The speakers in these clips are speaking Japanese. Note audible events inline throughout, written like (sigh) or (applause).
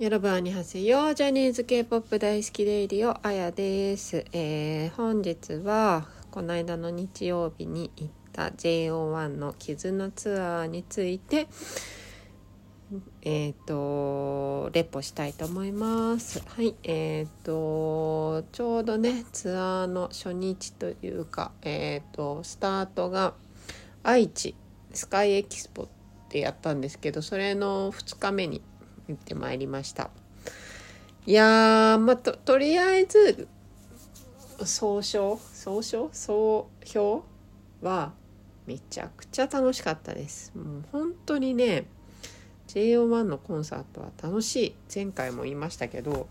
よろばんにはせよジャニーズ K-POP 大好きレイディオあやです、えー本日はこの間の日曜日に行った JO1 の絆ツアーについてえっ、とレポしたいと思います。はいえっ、とちょうどねツアーの初日というかえっ、とスタートが愛知スカイエキスポってやったんですけどそれの2日目に行ってまいりました。いやーまあととりあえず総称総称？総評はめちゃくちゃ楽しかったです。もう本当にね JO1 のコンサートは楽しい。前回も言いましたけど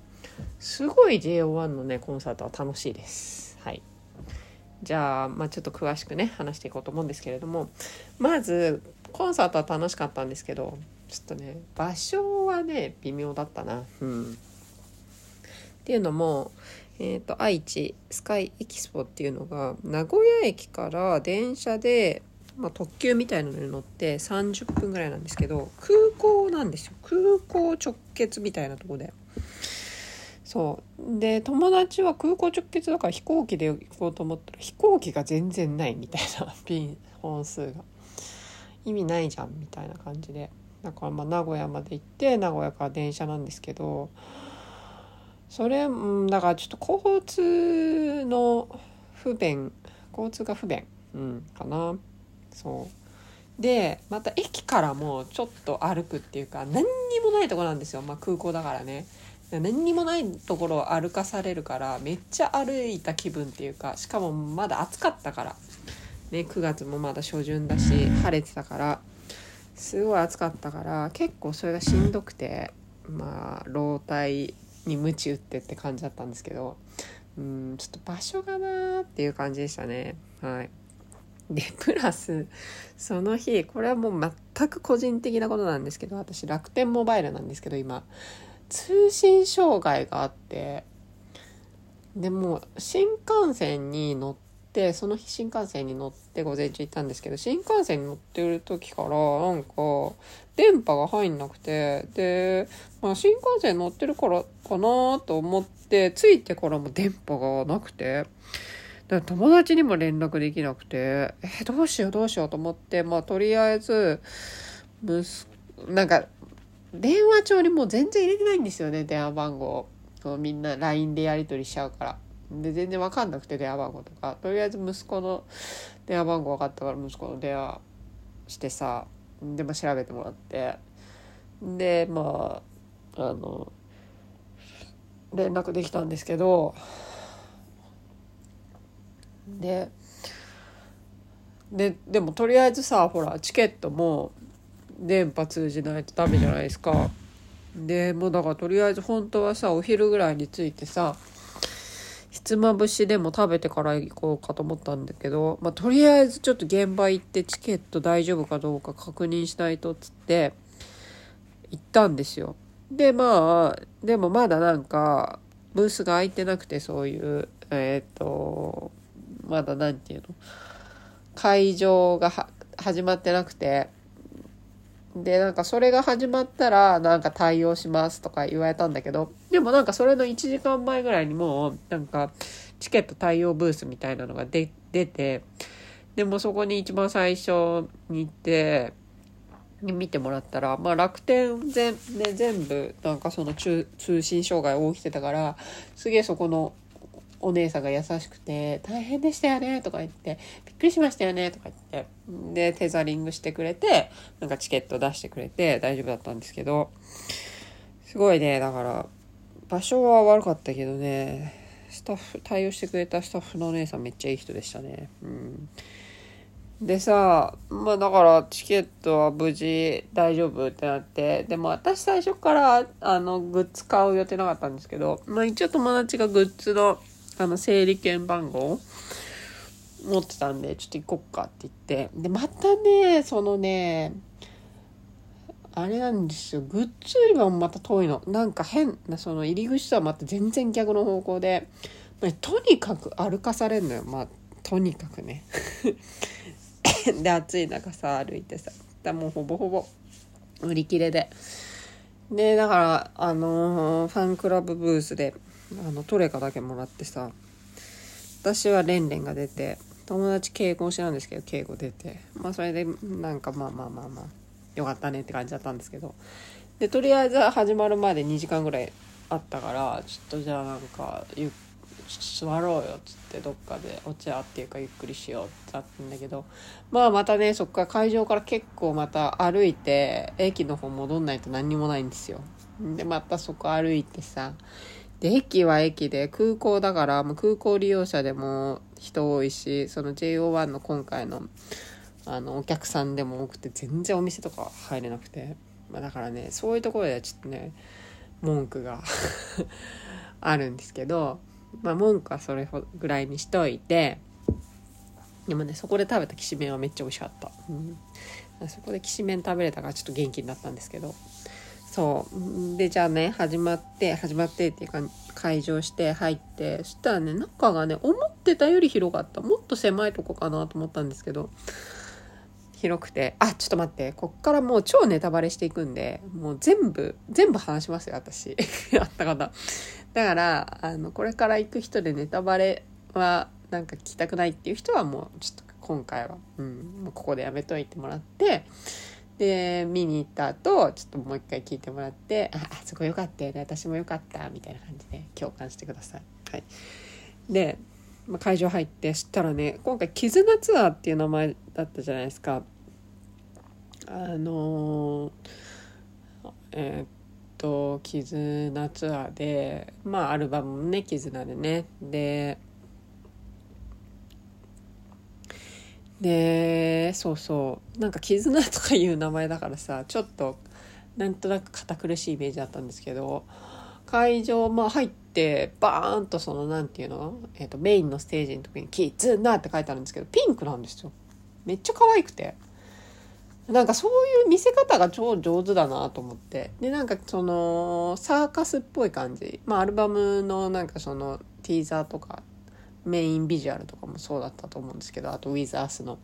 すごい JO1 のねコンサートは楽しいです。はい。じゃあ、まあ、ちょっと詳しくね話していこうと思うんですけれどもまずコンサートは楽しかったんですけどちょっとね場所はね微妙だったな。うん。っていうのもえー、と愛知スカイエキスポっていうのが名古屋駅から電車で、まあ、特急みたいなのに乗って30分ぐらいなんですけど空港なんですよ。空港直結みたいなとこで。そう。で友達は空港直結だから飛行機で行こうと思ったら飛行機が全然ないみたいな (laughs) ピン本数が。意味ないじゃんみたいな感じで。だからまあ名古屋まで行って名古屋から電車なんですけどそれうんだからちょっと交通の不便交通が不便、うん、かな。そう。でまた駅からもちょっと歩くっていうか何にもないとこなんですよ、まあ、空港だからね。何にもないところを歩かされるからめっちゃ歩いた気分っていうかしかもまだ暑かったから、ね、9月もまだ初旬だし晴れてたからすごい暑かったから結構それがしんどくてまあ老体に鞭打ってって感じだったんですけどうんちょっと場所がなーっていう感じでしたね。はい。でプラスその日これはもう全く個人的なことなんですけど私楽天モバイルなんですけど今通信障害があってでも新幹線に乗ってその日新幹線に乗って午前中行ったんですけど新幹線に乗ってる時からなんか電波が入んなくてで、まあ、新幹線乗ってるからかなと思って着いてからも電波がなくて友達にも連絡できなくてえどうしようどうしようと思ってまあとりあえず息なんか電話帳にもう全然入れてないんですよね電話番号。みんな LINE でやり取りしちゃうから。で全然分かんなくて電話番号とか。とりあえず息子の電話番号分かったから息子の電話してさでも調べてもらって。でまああの連絡できたんですけど。でででもとりあえずさほらチケットも電波通じないとダメじゃないですか。でもうだからとりあえず本当はさお昼ぐらいに着いてさひつまぶしでも食べてから行こうかと思ったんだけど、まあ、とりあえずちょっと現場行ってチケット大丈夫かどうか確認しないとっつって行ったんですよ。でまあでもまだなんかブースが空いてなくてそういうえっ、とまだなんていうの会場がは始まってなくてでなんかそれが始まったらなんか対応しますとか言われたんだけどでもなんかそれの1時間前ぐらいにもうなんかチケット対応ブースみたいなのが出出てでもそこに一番最初に行って見てもらったら、まあ、楽天全,、ね、全部なんかその通信障害起きてたからすげえそこのお姉さんが優しくて「大変でしたよね」とか言って「びっくりしましたよね」とか言ってでテザリングしてくれてなんかチケット出してくれて大丈夫だったんですけどすごいねだから場所は悪かったけどねスタッフ対応してくれたスタッフのお姉さんめっちゃいい人でしたね。うん。でさまあだからチケットは無事大丈夫ってなってでも私最初からあのグッズ買う予定なかったんですけど、まあ、一応友達がグッズのあの整理券番号持ってたんでちょっと行こっかって言って。でまたねそのねあれなんですよ。グッズ売り場もまた遠いの。なんか変なその入り口とはまた全然逆の方向で、まあとにかく歩かされるのよ。まあとにかくね。(laughs) で暑い中さ歩いてさ。だもうほぼほぼ売り切れで。でだからあのーファンクラブブースであのトレカだけもらってさ私はレンレンが出て友達敬語推しなんですけど敬語出て。まあそれでなんかまあまあまあまあよかったねって感じだったんですけど。でとりあえず始まるまで2時間ぐらいあったからちょっとじゃあなんかゆ座ろうよっつってどっかでお茶っていうかゆっくりしようってなったんだけど。まあまたねそっから会場から結構また歩いて駅の方戻んないと何にもないんですよ。でまたそこ歩いてさで駅は駅で空港だからもう空港利用者でも人多いしその JO1 の今回のあのお客さんでも多くて全然お店とか入れなくて、まあ、だからねそういうところではちょっとね文句が (laughs) あるんですけど、まあ、文句はそれぐらいにしといてでもねそこで食べたきしめんはめっちゃ美味しかった、うん、そこできしめん食べれたからちょっと元気になったんですけど。そう。でじゃあね始まって始まってっていうか会場して入ってそしたらね中がね思ってたより広かった。もっと狭いとこかなと思ったんですけど。広くて。あちょっと待って。こっからもう超ネタバレしていくんでもう全部全部話しますよ私。(laughs) やった方。だからあのこれから行く人でネタバレはなんか聞きたくないっていう人はもうちょっと今回は、うん、ここでやめといてもらってで見に行った後ちょっともう一回聞いてもらって「ああそこよかったよね私もよかった」みたいな感じで共感してください。はい、で、まあ、会場入って知ったらね今回「絆ツアー」っていう名前だったじゃないですか。あのー、えー、っと「絆ツアーで」まあアルバムもね「絆」でねででそうそう。なんか絆とかいう名前だからさちょっとなんとなく堅苦しいイメージだったんですけど会場まあ入ってバーンとそのなんていうの、えーと、メインのステージの時に「絆」って書いてあるんですけどピンクなんですよ。めっちゃ可愛くて。なんかそういう見せ方が超上手だなと思って。でなんかそのサーカスっぽい感じ。まあアルバムのなんかそのティーザーとかメインビジュアルとかもそうだったと思うんですけどあと「WithUs の」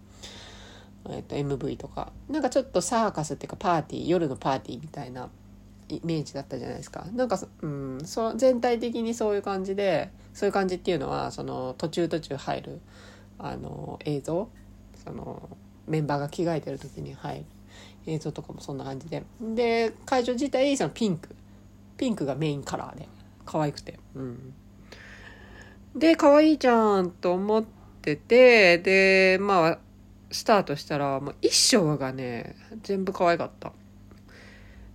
えー、と MV とか。なんかちょっとサーカスっていうかパーティー夜のパーティーみたいなイメージだったじゃないですか。なんか、うん、そ全体的にそういう感じでそういう感じっていうのはその途中途中入るあの映像そのメンバーが着替えてる時に入る映像とかもそんな感じで。で会場自体そのピンク。ピンクがメインカラーで可愛くて。うん。で、可愛いじゃんと思ってて、で、まあ、スタートしたら、もう衣装がね、全部可愛かった。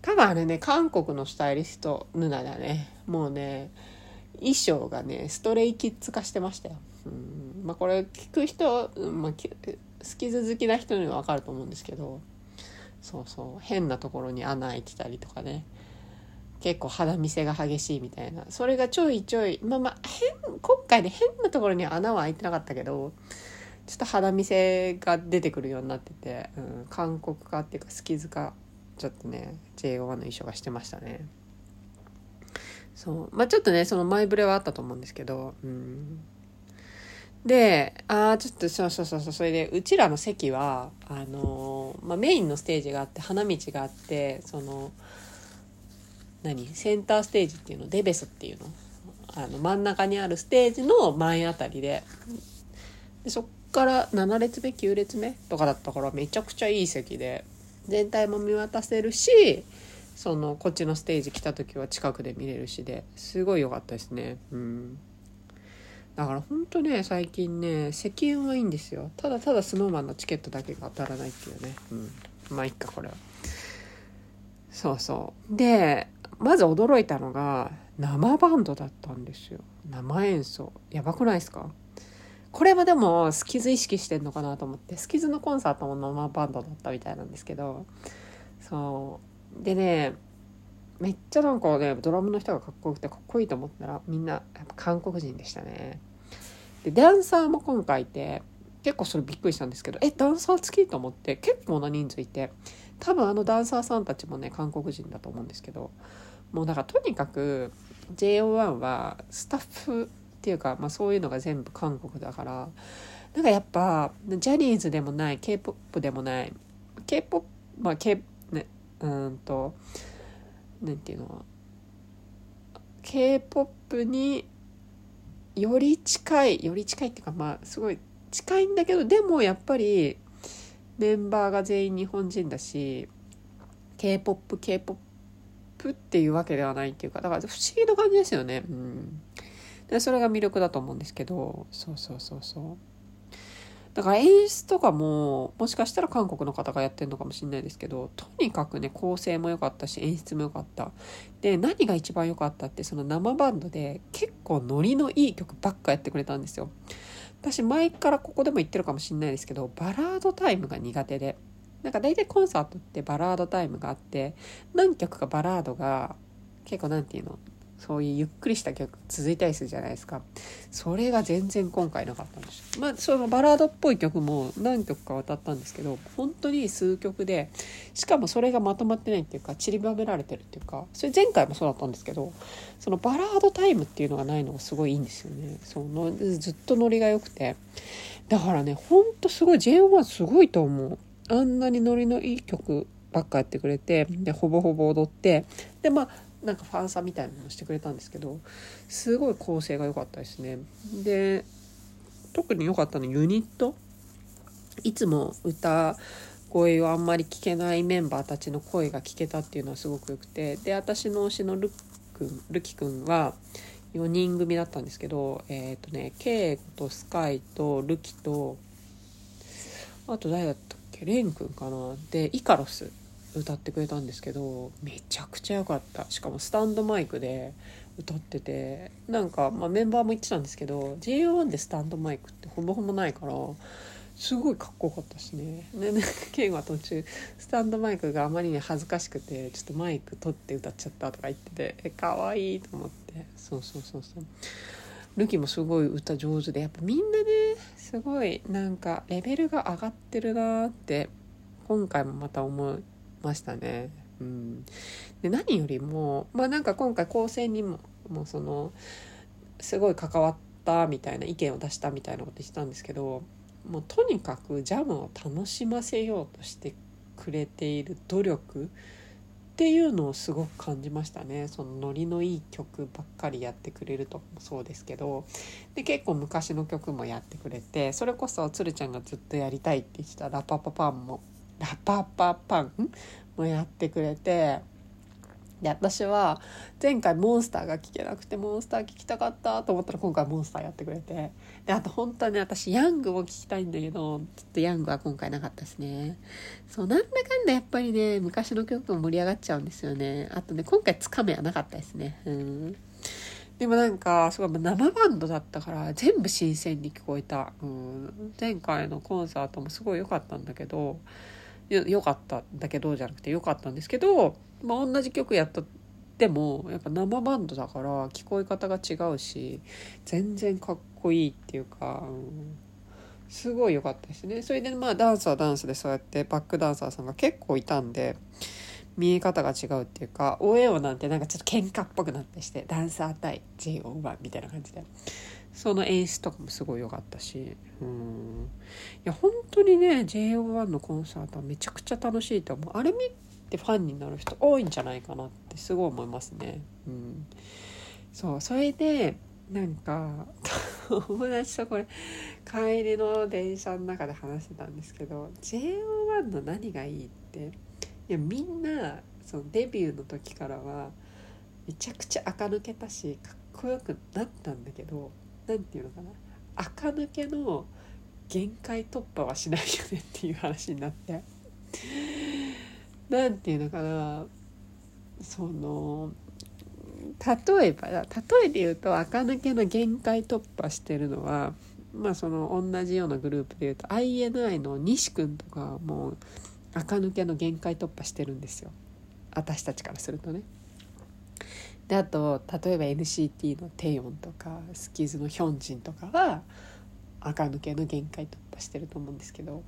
多分あれね、韓国のスタイリスト、ヌナだね。もうね、衣装がね、ストレイキッズ化してましたよ。うんまあこれ聞く人、まあ、好きず好きな人にはわかると思うんですけど、そうそう、変なところに穴開いてたりとかね。結構肌見せが激しいみたいな。それがちょいちょいまあまあ変今回で変なところに穴は開いてなかったけどちょっと肌見せが出てくるようになってて、うん、韓国化っていうか好きづかちょっとね JO1 の衣装がしてましたね。そう。まあちょっとねその前触れはあったと思うんですけどうん。で、ああ、ちょっと、そうそうそうそう、それで、うちらの席は、あのー、まあ、メインのステージがあって、花道があって、その、何？センターステージっていうの？デベスっていうの？あの真ん中にあるステージの前あたりで。でそっから7列目9列目とかだったからめちゃくちゃいい席で。全体も見渡せるしそのこっちのステージ来た時は近くで見れるしで。すごい良かったですね。うん。だからほんとね最近ね席運はいいんですよ。ただただ snowman のチケットだけが当たらないっていうね。うん。まあいっかこれは。そうそう。でまず驚いたのが生バンドだったんですよ。生演奏。やばくないですか？これはでもスキズ意識してんのかなと思って。スキズのコンサートも生バンドだったみたいなんですけど。そう。でねめっちゃなんかねドラムの人がかっこよくてかっこいいと思ったらみんなやっぱ韓国人でしたね。でダンサーも今回いて結構それびっくりしたんですけどえダンサー付きと思って結構な人数いて多分あのダンサーさんたちもね韓国人だと思うんですけどもうだからとにかく JO1 はスタッフっていうか、まあ、そういうのが全部韓国だからなんかやっぱジャニーズでもない k p o p でもない k p o p まあ K ねうんとなんていうの k p o p により近いより近いっていうかまあすごい近いんだけどでもやっぱりメンバーが全員日本人だし k p o p k p o p っていうわけではないっていうかだから不思議な感じですよね。うん、でそれが魅力だと思うんですけどそうそうそうそう。だから演出とかももしかしたら韓国の方がやってるのかもしれないですけどとにかくね構成も良かったし演出も良かったで何が一番良かったってその生バンドで結構ノリのいい曲ばっかやってくれたんですよ私前からここでも言ってるかもしれないですけどバラードタイムが苦手で。なんか大体コンサートってバラードタイムがあって何曲かバラードが結構何て言うの？そういうゆっくりした曲続いたりするじゃないですか。それが全然今回なかったんです。まあそのバラードっぽい曲も何曲か歌ったんですけど本当に数曲でしかもそれがまとまってないっていうか散りばめられてるっていうかそれ前回もそうだったんですけどそのバラードタイムっていうのがないのがすごいいいんですよね。そのずっとノリが良くて。だからねほんとすごい JO1 すごいと思う。あんなにノリのいい曲ばっかやってくれてでほぼほぼ踊ってでまあなんかファンサみたいなのをしてくれたんですけどすごい構成が良かったですね。で特に良かったのユニット？いつも歌声をあんまり聞けないメンバーたちの声が聞けたっていうのはすごく良くてで私の推しのルくんルキくんは4人組だったんですけどえっ、ー、とねケイとスカイとルキとあと誰だったっけ？レンくんかな？でイカロス。歌ってくれたんですけどめちゃくちゃ良かった。しかもスタンドマイクで歌っててなんか、まあ、メンバーも言ってたんですけど JO1 でスタンドマイクってほぼほぼないからすごいかっこよかったしね。でなんかケンは途中スタンドマイクがあまりに恥ずかしくてちょっとマイク取って歌っちゃったとか言っててえ可愛いと思って。そうそうそうそう。ルキもすごい歌上手でやっぱみんなねすごいなんかレベルが上がってるなって今回もまた思う。ましたね。うん、で何よりもまあなんか今回構成にももうそのすごい関わったみたいな意見を出したみたいなこと言ってたんですけどもうとにかくジャムを楽しませようとしてくれている努力っていうのをすごく感じましたね。そのノリのいい曲ばっかりやってくれるともそうですけど。で結構昔の曲もやってくれてそれこそつるちゃんがずっとやりたいって言ってた「ラパパパン」もラパパパンもやってくれてで私は前回モンスターが聴けなくてモンスター聴きたかったと思ったら今回モンスターやってくれてであと本当はね私ヤングも聴きたいんだけどちょっとヤングは今回なかったですね。そうなんだかんだやっぱりね昔の曲も盛り上がっちゃうんですよね。あとね今回つかめはなかったですね。うん。でもなんかすごい生バンドだったから全部新鮮に聞こえた、うん、前回のコンサートもすごい良かったんだけど良かったんだけどじゃなくて良かったんですけど、まあ、同じ曲やったでもやっぱ生バンドだから聞こえ方が違うし全然かっこいいっていうか、うん、すごい良かったですね。それでまあダンスはダンスでそうやってバックダンサーさんが結構いたんで見え方が違うっていうか OAO なんてなんかちょっと喧嘩っぽくなったりしてダンサー対 JO1 みたいな感じで。その演出とかもすごい良かったし。うん。いや本当にね JO1 のコンサートはめちゃくちゃ楽しいと思う。あれ見てファンになる人多いんじゃないかなってすごい思いますね。うん。そうそれでなんか (laughs) 友達とこれ帰りの電車の中で話してたんですけど JO1 の何がいいっていやみんなそのデビューの時からはめちゃくちゃ垢抜けたしかっこよくなったんだけど何て言うのかな。垢抜けの限界突破はしないよねっていう話になって。何て言うのかな。その例えば例えで言うと垢抜けの限界突破してるのはまあその同じようなグループで言うと INI の西君とかもう垢抜けの限界突破してるんですよ。私たちからするとね。であと例えば NCT のテヨンとかスキズのヒョンジンとかは垢抜けの限界突破してると思うんですけど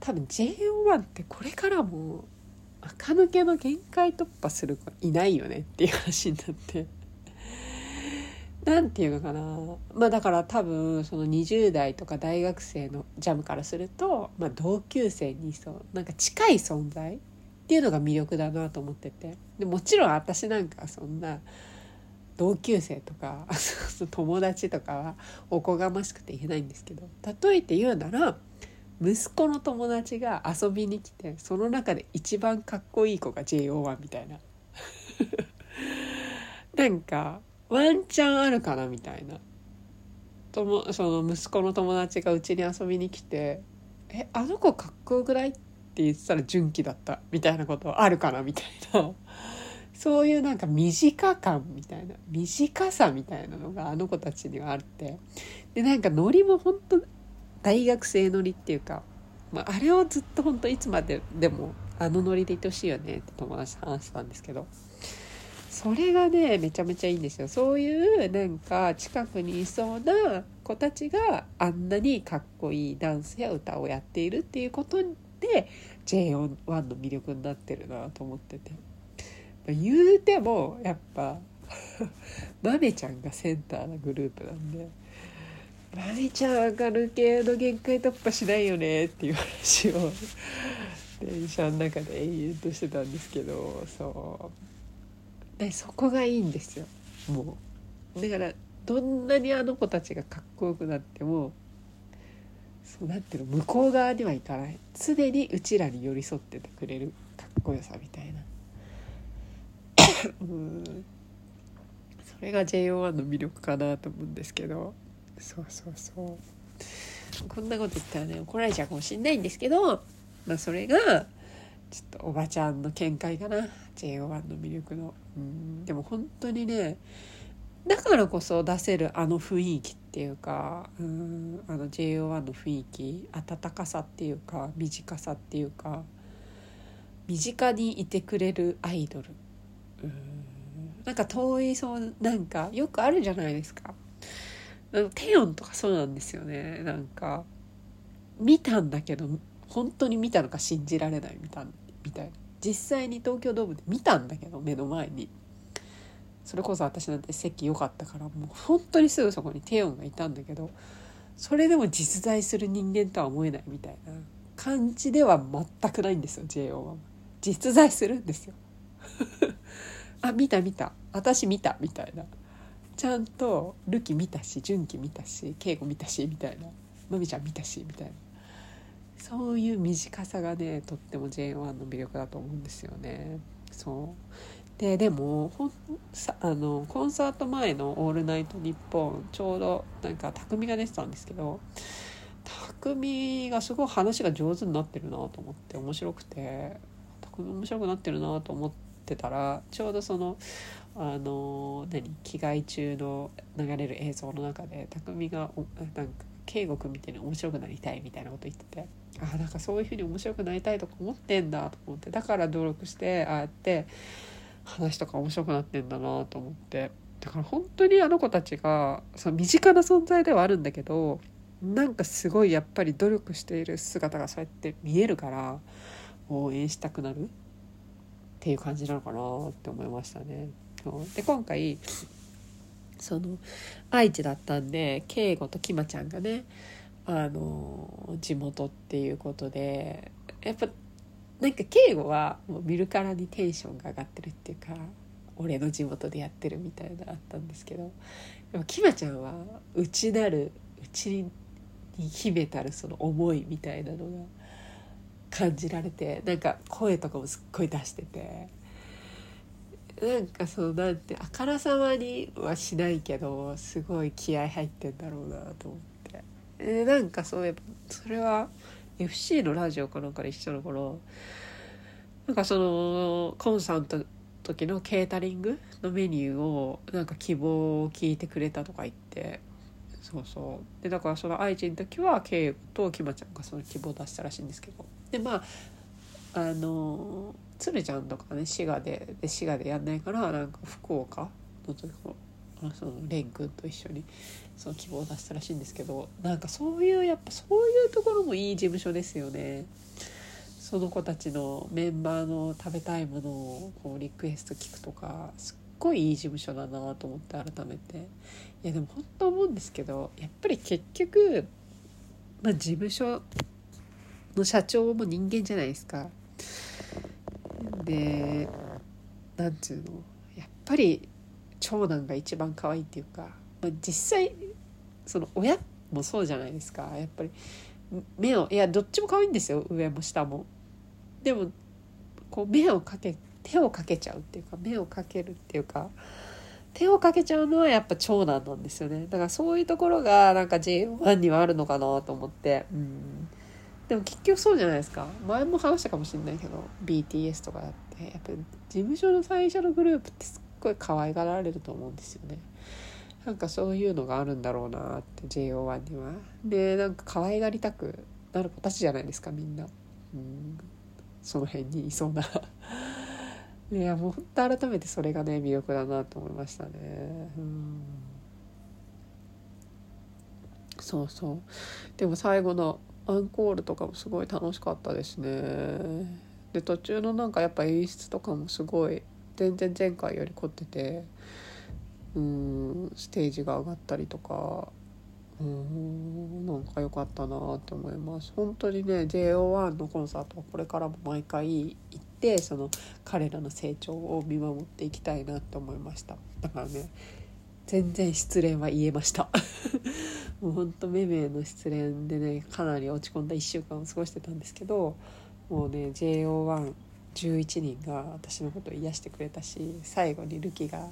多分 JO1 ってこれからも垢抜けの限界突破する子いないよねっていう話になって。何て言うのかな。まあだから多分その20代とか大学生のジャムからすると、まあ、同級生にそうなんか近い存在っていうのが魅力だなと思ってて。でもちろん私なんかそんな同級生とか (laughs) 友達とかはおこがましくて言えないんですけど例えて言うなら息子の友達が遊びに来てその中で一番かっこいい子が JO1 みたいな。(laughs) なんかワンチャンあるかなみたいな。ともその息子の友達がうちに遊びに来て「えあの子かっこよくない?」ってって言ってたら純喜だったみたいなことあるかなみたいな。(laughs) そういうなんか短感みたいな短さみたいなのがあの子たちにはあって。でなんかノリも本当大学生ノリっていうか、まあ、あれをずっと本当いつまででもあのノリでいてほしいよねって友達と話したんですけど。それがねめちゃめちゃいいんですよ。そういうなんか近くにいそうな子たちがあんなにかっこいいダンスや歌をやっているっていうこと J1 の魅力になってるなと思ってて。言うてもやっぱ (laughs) まめちゃんがセンターなグループなんでまめちゃん上がる系の限界突破しないよねっていう話を電車の中で延々としてたんですけどそうでそこがいいんですよもうだからどんなにあの子たちがかっこよくなってもそうなってる。向こう側にはいかない。常にうちらに寄り添っててくれる。かっこよさみたいな。(coughs) うん。それが JO1 の魅力かなと思うんですけど。そうそうそう。こんなこと言ったらね怒られちゃうかもしんないんですけど。まあそれがちょっとおばちゃんの見解かな。JO1 の魅力の。うん。でも本当にねだからこそ出せるあの雰囲気っっていうかうんあの JO1 の雰囲気温かさっていうか短さっていうか身近にいてくれるアイドル。うんなんか遠いそうなんかよくあるじゃないですか。テヨンとかそうなんですよね。なんか見たんだけど本当に見たのか信じられないみたいみたいな。実際に東京ドームで見たんだけど目の前に。それこそ私なんて席良かったからもう本当にすぐそこにテヨンがいたんだけどそれでも実在する人間とは思えないみたいな感じでは全くないんですよ JO は。実在するんですよ。(laughs) あ見た見た。私見たみたいな。ちゃんとルキ見たし純喜見たし敬吾見たしみたいな。まみちゃん見たしみたいな。そういう短さがねとっても J1 の魅力だと思うんですよね。そう。ででもほんさあのコンサート前の「オールナイトニッポン」ちょうどなんか匠が出てたんですけど匠がすごい話が上手になってるなと思って面白くて匠面白くなってるなと思ってたらちょうどそのあの何着替え中の流れる映像の中で匠がなんか圭吾君みたいに面白くなりたいみたいなこと言っててあなんかそういうふうに面白くなりたいとか思ってんだと思ってだから努力してああやって話とか面白くなってんだなと思ってだから本当にあの子たちがその身近な存在ではあるんだけどなんかすごいやっぱり努力している姿がそうやって見えるから応援したくなるっていう感じなのかなって思いましたね。で今回その愛知だったんで圭吾ときまちゃんがねあの地元っていうことでやっぱなんか圭吾はもう見るからにテンションが上がってるっていうか俺の地元でやってるみたいなあったんですけどでもきまちゃんは内なる内に秘めたるその思いみたいなのが感じられてなんか声とかもすっごい出しててなんかそうなんてあからさまにはしないけどすごい気合入ってんだろうなと思って。えなんかそういえばそれは FC のラジオかなんかで一緒の頃なんかそのコンサートの時のケータリングのメニューをなんか希望を聞いてくれたとか言ってそうそう。でだからその愛知の時は圭ときまちゃんがその希望を出したらしいんですけど。でまああの鶴ちゃんとかね滋賀でで滋賀でやんないからなんか福岡の時その蓮くんと一緒にその希望を出したらしいんですけどなんかそういうやっぱそういうところもいい事務所ですよね。その子たちのメンバーの食べたいものをこうリクエスト聞くとかすっごいいい事務所だなと思って改めていやでも本当思うんですけどやっぱり結局、まあ、事務所の社長も人間じゃないですかでなんつうのやっぱり長男が一番可愛いっていうか、まあ、実際その親もそうじゃないですか。やっぱり目をいやどっちも可愛いんですよ。上も下も。でもこう目をかけ手をかけちゃうっていうか目をかけるっていうか手をかけちゃうのはやっぱ長男なんですよね。だからそういうところがなんか J1 にはあるのかなと思って。うん。でも結局そうじゃないですか。前も話したかもしれないけど BTS とかだってやっぱ事務所の最初のグループってすっごい可愛がられると思うんですよね。なんかそういうのがあるんだろうなって JO1 には。でなんか可愛がりたくなる子たちじゃないですかみんな。うん。その辺にいそうな (laughs) いやもう本当改めてそれがね魅力だなと思いましたね。うん。そうそう。でも最後のアンコールとかもすごい楽しかったですね。で途中のなんかやっぱ演出とかもすごい全然前回より凝っててうんステージが上がったりとかうんなんか良かったなって思います。本当にね JO1 のコンサートはこれからも毎回行ってその彼らの成長を見守っていきたいなって思いました。だからね全然失恋は言えました。(laughs) もうほんとめめの失恋でねかなり落ち込んだ1週間を過ごしてたんですけどもうね11人が私のことを癒してくれたし最後にルキが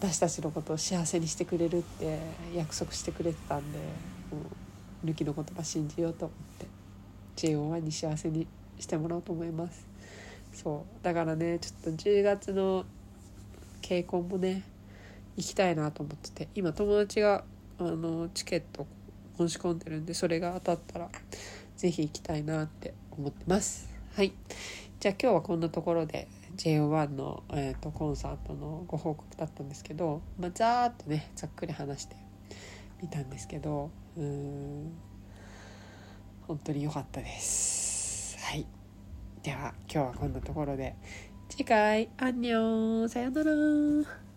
私たちのことを幸せにしてくれるって約束してくれてたんでもうルキの言葉信じようと思って JO1 に幸せにしてもらおうと思います。そうだからねちょっと10月の稽古もね行きたいなと思ってて今友達があのチケット申し込んでるんでそれが当たったら是非行きたいなって思ってます。はい。じゃあ今日はこんなところで JO1 の、えーと、コンサートのご報告だったんですけど、まあ、ざーっとねざっくり話してみたんですけどうん本当に良かったです。はい。では今日はこんなところで次回アンニョンさよなら。